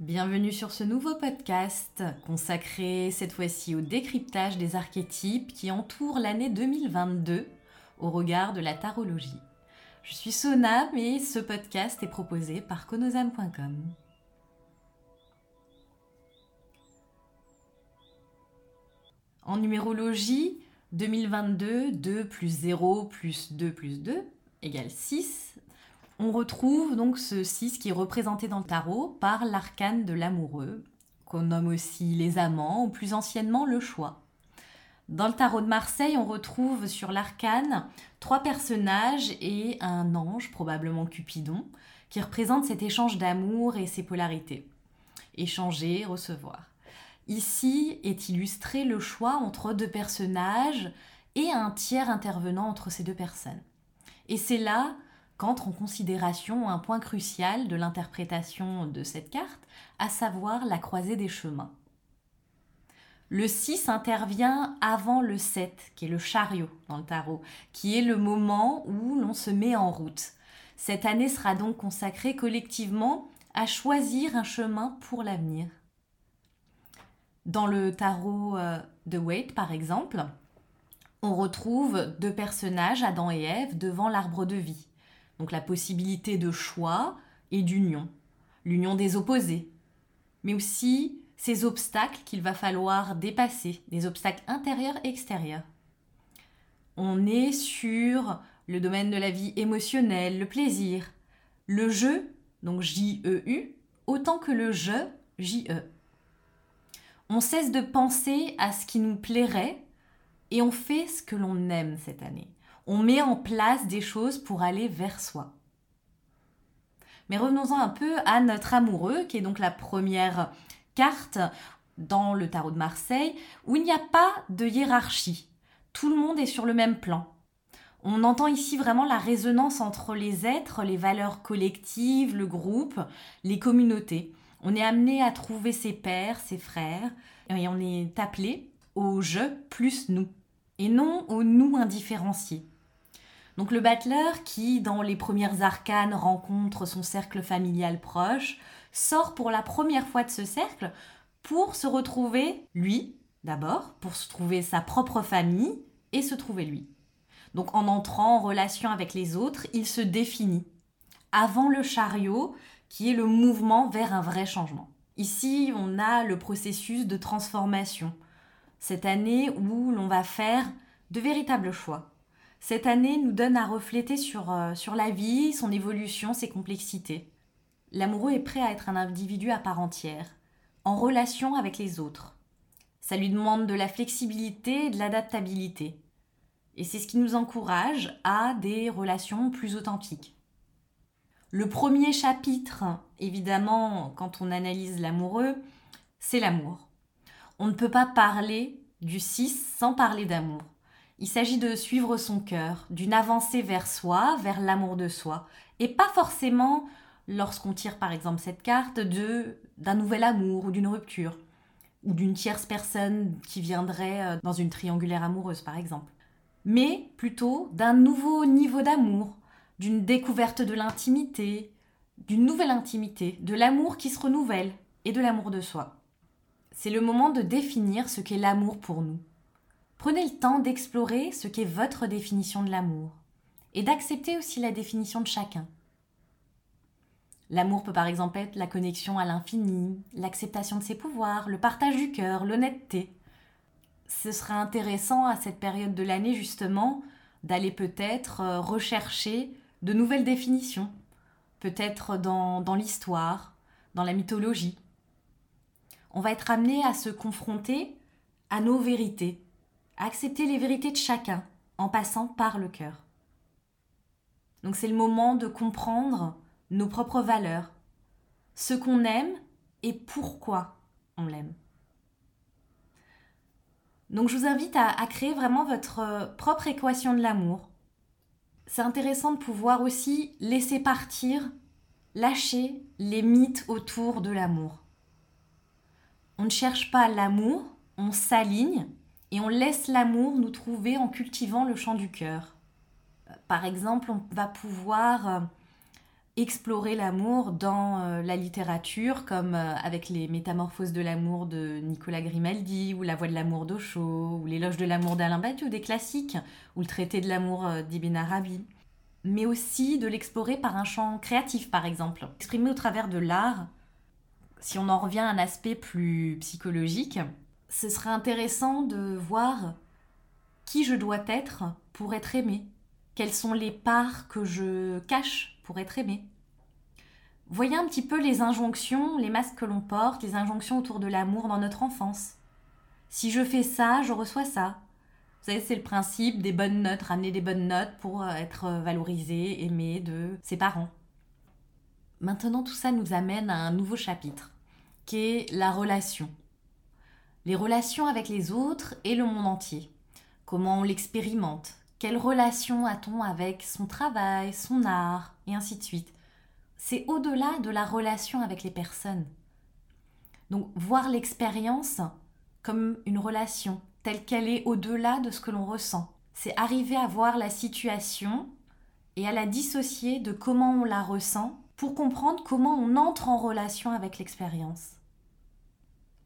Bienvenue sur ce nouveau podcast consacré cette fois-ci au décryptage des archétypes qui entourent l'année 2022 au regard de la tarologie. Je suis Sona et ce podcast est proposé par konosam.com. En numérologie, 2022, 2 plus 0 plus 2 plus 2 égale 6. On retrouve donc ce 6 qui est représenté dans le tarot par l'arcane de l'amoureux, qu'on nomme aussi les amants ou plus anciennement le choix. Dans le tarot de Marseille, on retrouve sur l'arcane trois personnages et un ange, probablement Cupidon, qui représente cet échange d'amour et ses polarités. Échanger, recevoir. Ici est illustré le choix entre deux personnages et un tiers intervenant entre ces deux personnes. Et c'est là qu'entre en considération un point crucial de l'interprétation de cette carte, à savoir la croisée des chemins. Le 6 intervient avant le 7, qui est le chariot dans le tarot, qui est le moment où l'on se met en route. Cette année sera donc consacrée collectivement à choisir un chemin pour l'avenir. Dans le tarot euh, de Waite, par exemple, on retrouve deux personnages, Adam et Ève, devant l'arbre de vie. Donc la possibilité de choix et d'union, l'union des opposés, mais aussi ces obstacles qu'il va falloir dépasser, des obstacles intérieurs et extérieurs. On est sur le domaine de la vie émotionnelle, le plaisir, le jeu, donc J-E-U, autant que le je, J-E. On cesse de penser à ce qui nous plairait et on fait ce que l'on aime cette année. On met en place des choses pour aller vers soi. Mais revenons-en un peu à notre amoureux, qui est donc la première carte dans le tarot de Marseille, où il n'y a pas de hiérarchie. Tout le monde est sur le même plan. On entend ici vraiment la résonance entre les êtres, les valeurs collectives, le groupe, les communautés. On est amené à trouver ses pères, ses frères, et on est appelé au je plus nous, et non au nous indifférencié. Donc le battleur qui, dans les premières arcanes, rencontre son cercle familial proche, sort pour la première fois de ce cercle pour se retrouver lui, d'abord, pour se trouver sa propre famille et se trouver lui. Donc en entrant en relation avec les autres, il se définit. Avant le chariot, qui est le mouvement vers un vrai changement. Ici, on a le processus de transformation. Cette année où l'on va faire de véritables choix. Cette année nous donne à refléter sur, euh, sur la vie, son évolution, ses complexités. L'amoureux est prêt à être un individu à part entière, en relation avec les autres. Ça lui demande de la flexibilité et de l'adaptabilité. Et c'est ce qui nous encourage à des relations plus authentiques. Le premier chapitre, évidemment, quand on analyse l'amoureux, c'est l'amour. On ne peut pas parler du 6 sans parler d'amour. Il s'agit de suivre son cœur, d'une avancée vers soi, vers l'amour de soi, et pas forcément lorsqu'on tire par exemple cette carte de d'un nouvel amour ou d'une rupture ou d'une tierce personne qui viendrait euh, dans une triangulaire amoureuse par exemple, mais plutôt d'un nouveau niveau d'amour, d'une découverte de l'intimité, d'une nouvelle intimité, de l'amour qui se renouvelle et de l'amour de soi. C'est le moment de définir ce qu'est l'amour pour nous. Prenez le temps d'explorer ce qu'est votre définition de l'amour et d'accepter aussi la définition de chacun. L'amour peut par exemple être la connexion à l'infini, l'acceptation de ses pouvoirs, le partage du cœur, l'honnêteté. Ce serait intéressant à cette période de l'année justement d'aller peut-être euh, rechercher de nouvelles définitions, peut-être dans, dans l'histoire, dans la mythologie. On va être amené à se confronter à nos vérités, accepter les vérités de chacun en passant par le cœur. Donc c'est le moment de comprendre nos propres valeurs, ce qu'on aime et pourquoi on l'aime. Donc je vous invite à, créer vraiment votre propre équation de l'amour c'est intéressant de pouvoir aussi laisser partir, lâcher les mythes autour de l'amour. On ne cherche pas l'amour, on s'aligne et on laisse l'amour nous trouver en cultivant le chant du cœur. Par exemple, on va pouvoir euh, explorer l'amour dans euh, la littérature, comme euh, avec les Métamorphoses de l'amour de Nicolas Grimaldi, ou La Voix de l'amour d'Ocho, ou L'éloge de l'amour d'Alain Badiou, des classiques, ou Le traité de l'amour euh, d'Ibn Arabi. Mais aussi de l'explorer par un champ créatif, par exemple. Exprimer au travers de l'art, si on en revient à un aspect plus psychologique, ce serait intéressant de voir qui je dois être pour être aimé. Quelles sont les parts que je cache pour être aimé. Voyez un petit peu les injonctions, les masques que l'on porte, les injonctions autour de l'amour dans notre enfance. Si je fais ça, je reçois ça. Vous savez, c'est le principe des bonnes notes, ramener des bonnes notes pour euh, être valorisé, aimé de ses parents. Maintenant, tout ça nous amène à un nouveau chapitre, qui est la relation. Les relations avec les autres et le monde entier. Comment on l'expérimente, quelle relation a-t-on avec son travail, son art, et ainsi de suite. C'est au-delà de la relation avec les personnes. Donc voir l'expérience comme une relation, telle qu'elle est au-delà de ce que l'on ressent. C'est arriver à voir la situation et à la dissocier de comment on la ressent pour comprendre comment on entre en relation avec l'expérience.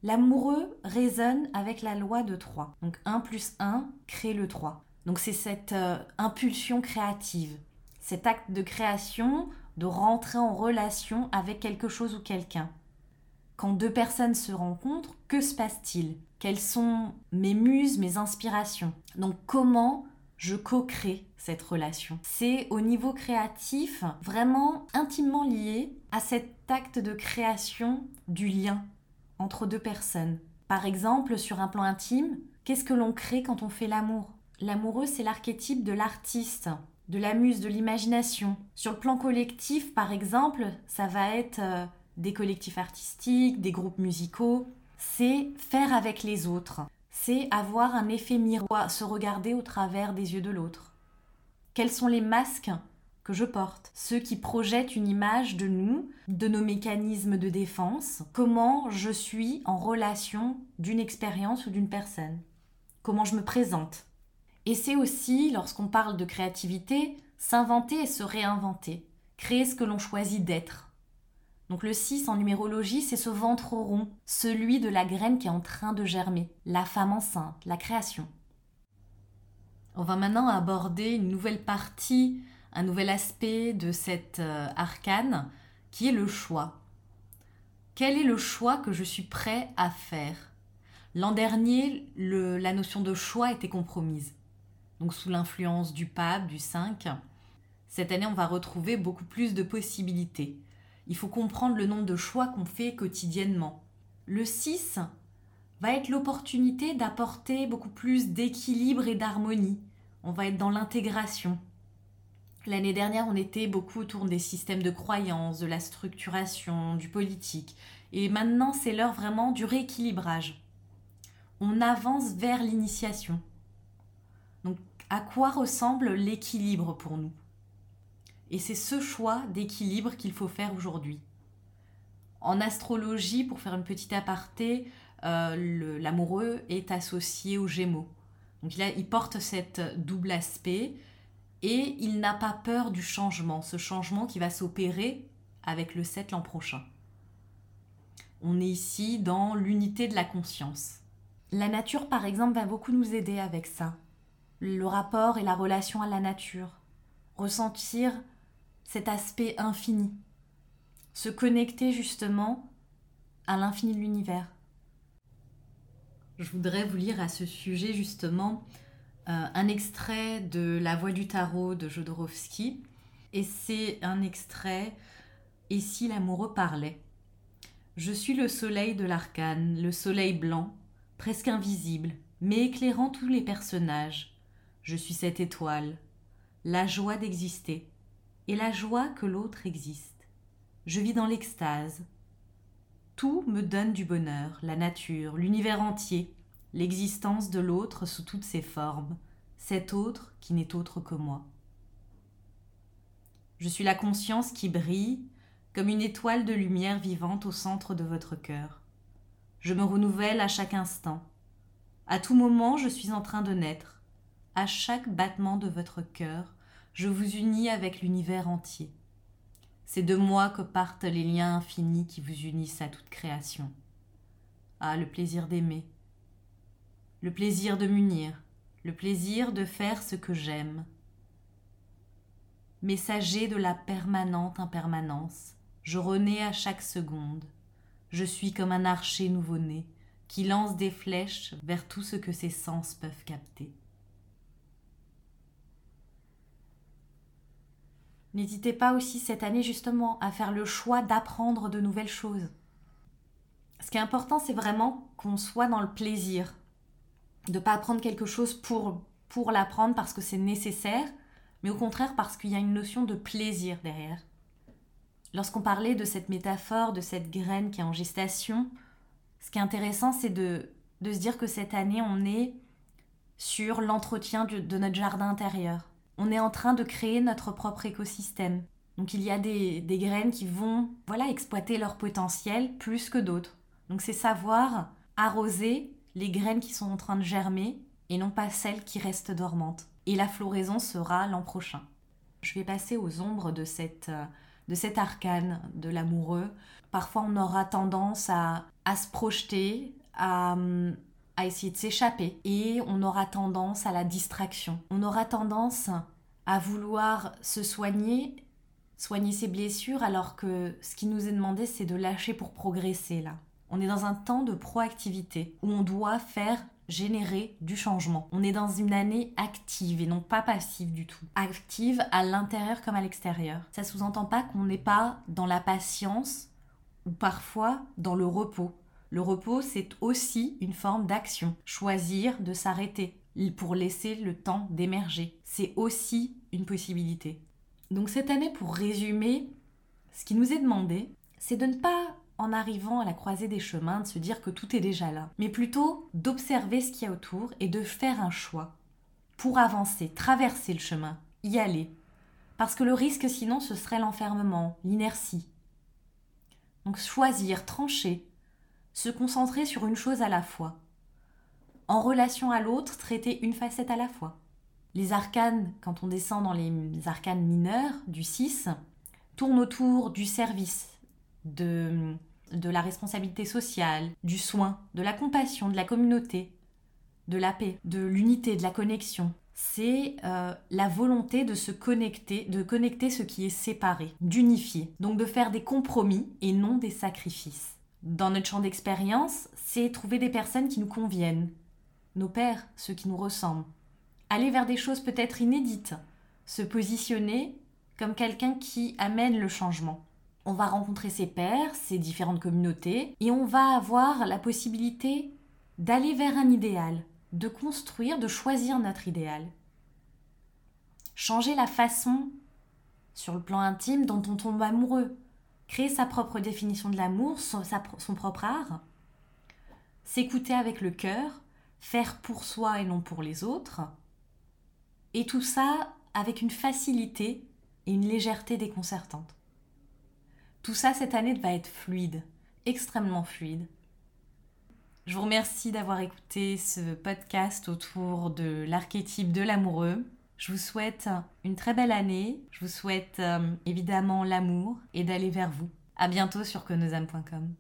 L'amoureux résonne avec la loi de 3. Donc 1 plus 1 crée le 3. Donc c'est cette euh, impulsion créative, cet acte de création, de rentrer en relation avec quelque chose ou quelqu'un. Quand deux personnes se rencontrent, que se passe-t-il? Quelles sont mes muses, mes inspirations? Donc comment je co-crée cette relation? C'est au niveau créatif vraiment intimement lié à cet acte de création du lien entre deux personnes. Par exemple, sur un plan intime, qu'est-ce que l'on crée quand on fait l'amour? L'amoureux, c'est l'archétype de l'artiste, de la muse, de l'imagination. Sur le plan collectif, par exemple, ça va être euh, des collectifs artistiques, des groupes musicaux. C'est faire avec les autres. C'est avoir un effet miroir, se regarder au travers des yeux de l'autre. Quels sont les masques? Que je porte Ceux qui projettent une image de nous, de nos mécanismes de défense, comment je suis en relation d'une expérience ou d'une personne, comment je me présente et c'est aussi, lorsqu'on parle de créativité, s'inventer et se réinventer, créer ce que l'on choisit d'être. Donc le 6 en numérologie, c'est ce ventre rond, celui de la graine qui est en train de germer, la femme enceinte, la création. On va maintenant aborder une nouvelle partie, un nouvel aspect de cette euh, arcane, qui est le choix. Quel est le choix que je suis prêt à faire? L'an dernier, la notion de choix était compromise donc sous l'influence du pape, du 5. Cette année, on va retrouver beaucoup plus de possibilités. Il faut comprendre le nombre de choix qu'on fait quotidiennement. Le 6 va être l'opportunité d'apporter beaucoup plus d'équilibre et d'harmonie. On va être dans l'intégration. L'année dernière, on était beaucoup autour des systèmes de croyances, de la structuration, du politique. Et maintenant, c'est l'heure vraiment du rééquilibrage. On avance vers l'initiation. Donc à quoi ressemble l'équilibre pour nous? Et c'est ce choix d'équilibre qu'il faut faire aujourd'hui. En astrologie, pour faire une petite aparté, euh, l'amoureux est associé aux Gémeaux. Donc il, il porte cet double aspect et il n'a pas peur du changement, ce changement qui va s'opérer avec le 7 l'an prochain. On est ici dans l'unité de la conscience. La nature, par exemple, va beaucoup nous aider avec ça le rapport et la relation à la nature, ressentir cet aspect infini, se connecter justement à l'infini de l'univers. Je voudrais vous lire à ce sujet justement un extrait de La Voix du Tarot de Jodorowsky, et c'est un extrait Et si l'amoureux parlait? Je suis le soleil de l'arcane, le soleil blanc, presque invisible, mais éclairant tous les personnages je suis cette étoile, la joie d'exister, et la joie que l'autre existe. Je vis dans l'extase. Tout me donne du bonheur, la nature, l'univers entier, l'existence de l'autre sous toutes ses formes, cet autre qui n'est autre que moi. Je suis la conscience qui brille comme une étoile de lumière vivante au centre de votre cœur. Je me renouvelle à chaque instant. À tout moment, je suis en train de naître à chaque battement de votre cœur, je vous unis avec l'univers entier. C'est de moi que partent les liens infinis qui vous unissent à toute création. Ah, le plaisir d'aimer, le plaisir de m'unir, le plaisir de faire ce que j'aime. Messager de la permanente impermanence, je renais à chaque seconde. Je suis comme un archer nouveau-né qui lance des flèches vers tout ce que ses sens peuvent capter. N'hésitez pas aussi cette année justement à faire le choix d'apprendre de nouvelles choses. Ce qui est important, c'est vraiment qu'on soit dans le plaisir, de ne pas apprendre quelque chose pour, pour l'apprendre parce que c'est nécessaire, mais au contraire parce qu'il y a une notion de plaisir derrière. Lorsqu'on parlait de cette métaphore, de cette graine qui est en gestation, ce qui est intéressant, c'est de, de se dire que cette année, on est sur l'entretien de notre jardin intérieur. On est en train de créer notre propre écosystème. Donc il y a des, des graines qui vont voilà exploiter leur potentiel plus que d'autres. Donc c'est savoir arroser les graines qui sont en train de germer et non pas celles qui restent dormantes. Et la floraison sera l'an prochain. Je vais passer aux ombres de cette de cet arcane de l'amoureux. Parfois, on aura tendance à, à se projeter, à, à essayer de s'échapper, et on aura tendance à la distraction. On aura tendance à vouloir se soigner, soigner ses blessures, alors que ce qui nous est demandé, c'est de lâcher pour progresser là. On est dans un temps de proactivité où on doit faire générer du changement. On est dans une année active et non pas passive du tout. Active à l'intérieur comme à l'extérieur. Ça sous-entend pas qu'on n'est pas dans la patience ou parfois dans le repos. Le repos, c'est aussi une forme d'action. Choisir de s'arrêter pour laisser le temps d'émerger. C'est aussi une possibilité. Donc cette année, pour résumer, ce qui nous est demandé, c'est de ne pas en arrivant à la croisée des chemins, de se dire que tout est déjà là, mais plutôt d'observer ce qu'il y a autour et de faire un choix pour avancer, traverser le chemin, y aller. Parce que le risque sinon ce serait l'enfermement, l'inertie. Donc choisir, trancher, se concentrer sur une chose à la fois. En relation à l'autre, traiter une facette à la fois. Les arcanes, quand on descend dans les arcanes mineurs du 6, tournent autour du service, de de la responsabilité sociale, du soin, de la compassion, de la communauté, de la paix, de l'unité, de la connexion. C'est euh, la volonté de se connecter, de connecter ce qui est séparé, d'unifier, donc de faire des compromis et non des sacrifices. Dans notre champ d'expérience, c'est trouver des personnes qui nous conviennent, nos pères, ceux qui nous ressemblent. Aller vers des choses peut-être inédites, se positionner comme quelqu'un qui amène le changement on va rencontrer ses pairs, ses différentes communautés, et on va avoir la possibilité d'aller vers un idéal, de construire, de choisir notre idéal. Changer la façon, sur le plan intime, dont on tombe amoureux, créer sa propre définition de l'amour, son, propre art, s'écouter avec le cœur, faire pour soi et non pour les autres, et tout ça avec une facilité et une légèreté déconcertante. Tout ça cette année va être fluide, extrêmement fluide. Je vous remercie d'avoir écouté ce podcast autour de l'archétype de l'amoureux. Je vous souhaite une très belle année. Je vous souhaite euh, évidemment l'amour et d'aller vers vous. À bientôt sur quenosâmes.com.